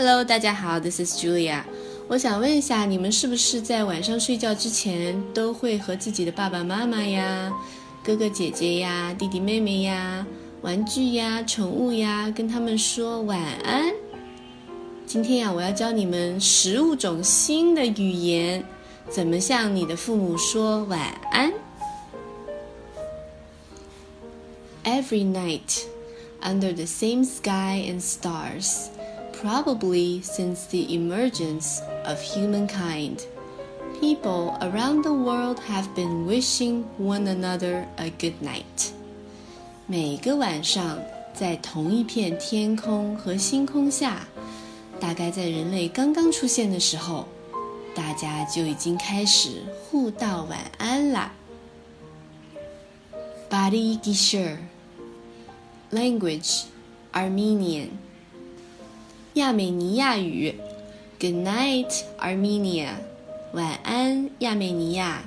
Hello，大家好，This is Julia。我想问一下，你们是不是在晚上睡觉之前都会和自己的爸爸妈妈呀、哥哥姐姐呀、弟弟妹妹呀、玩具呀、宠物呀，跟他们说晚安？今天呀，我要教你们十五种新的语言，怎么向你的父母说晚安？Every night, under the same sky and stars. Probably since the emergence of humankind, people around the world have been wishing one another a good night. 每个晚上，在同一片天空和星空下，大概在人类刚刚出现的时候，大家就已经开始互道晚安啦。Badi Gishur Language Armenian 亚美尼亚语，Good night, Armenia，晚安，亚美尼亚。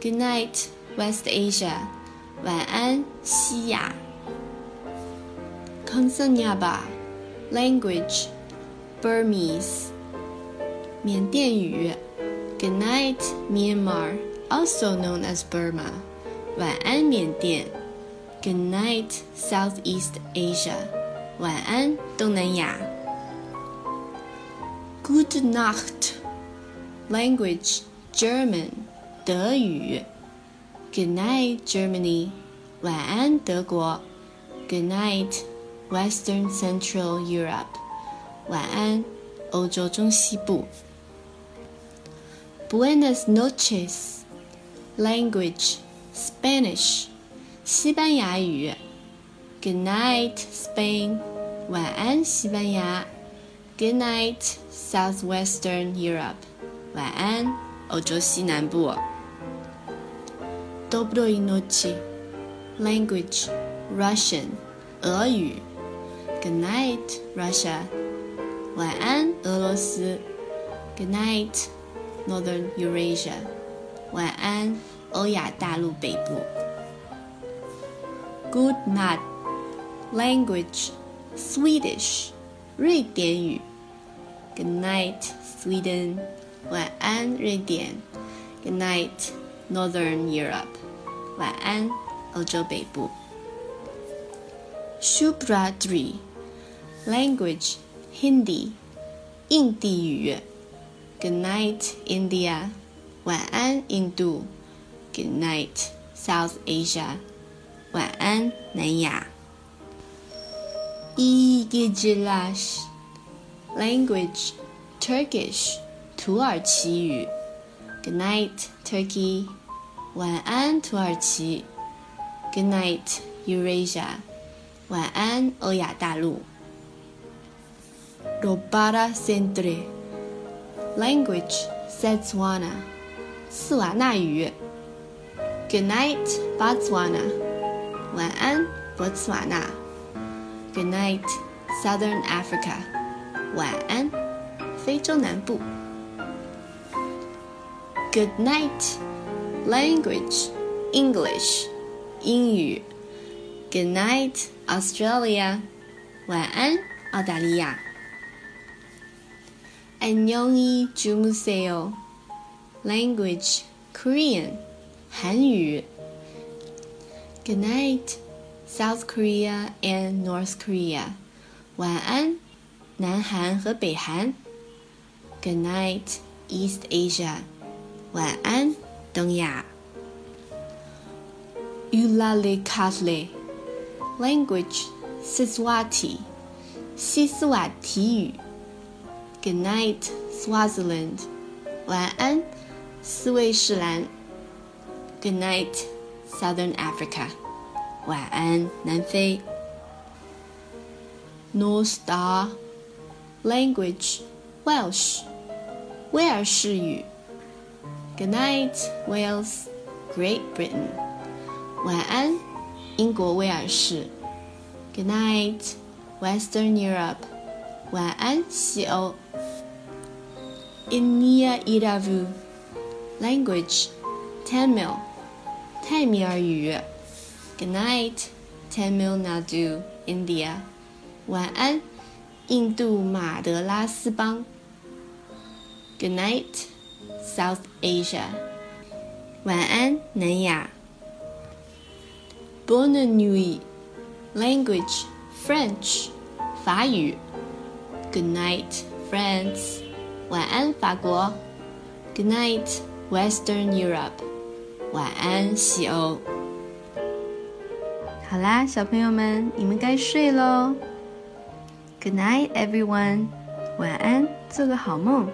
Good night, West Asia，晚安，西亚。Konsanyaba，language, Burmese，缅甸语，Good night, Myanmar，also known as Burma，晚安，缅甸。Good night, Southeast Asia。 晚安，东南亚。Good Nacht language German 德语。Good night Germany 晚安德国。Good night Western Central Europe 晚安欧洲中西部。Buenas noches language Spanish 西班牙语。 Good night, Spain. 晚安，西班牙。Good night, Southwestern Europe. 晚安，欧洲西南部。Dobroy noci. Language, Russian. 俄语。Good night, Russia. 晚安，俄罗斯。Good night, Northern Eurasia. 晚安，欧亚大陆北部。Good night. Language Swedish 瑞典语 Good night Sweden 晚安瑞典 Good night Northern Europe 晚安欧洲北部 Shubhradri Language Hindi 印地语 Good night India 晚安印度 Good night South Asia 晚安南亚 İyi. Language Turkish 土耳其语。Good night, Turkey. 晚安，土耳其。Good night, Eurasia. 晚安，欧亚大陆。Robala sentle Language Setswana 斯瓦纳语。Good night, Botswana. 晚安，博茨瓦纳。Good night, Southern Africa. 晚安，非洲南部。Good night, language, English, 英语。Good night, Australia. 晚安，澳大利亚。Annyeonghi jumuseo, language, Korean, 韩语。Good night. South Korea and North Korea。晚安，南韩和北韩。Good night, East Asia。晚安，东亚。Ulale kahle Language Siswati good night, Swaziland。晚安，斯威士兰。Good night, Southern Africa. 晚安，南非。Nos da Language Welsh, 威尔士语。Good night, Wales, Great Britain。晚安，英国威尔士。Good night, Western Europe。晚安，西欧。Inia Iravu Language Tamil 泰米尔语。Good night, Tamil Nadu, India. 晚安， 印度马德拉斯邦。Good night, South Asia. 晚安，南亚。Bonne nuit, language French. 法语。Good night, France. 晚安，法国。Good night, Western Europe. 晚安，西欧。 好啦，小朋友们，你们该睡喽。Good night, everyone. 晚安，做个好梦。